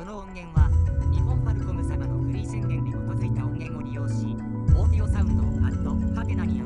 この音源は日本ファルコム様のフリー宣言に基づいた音源を利用しオーディオサウンドハテナに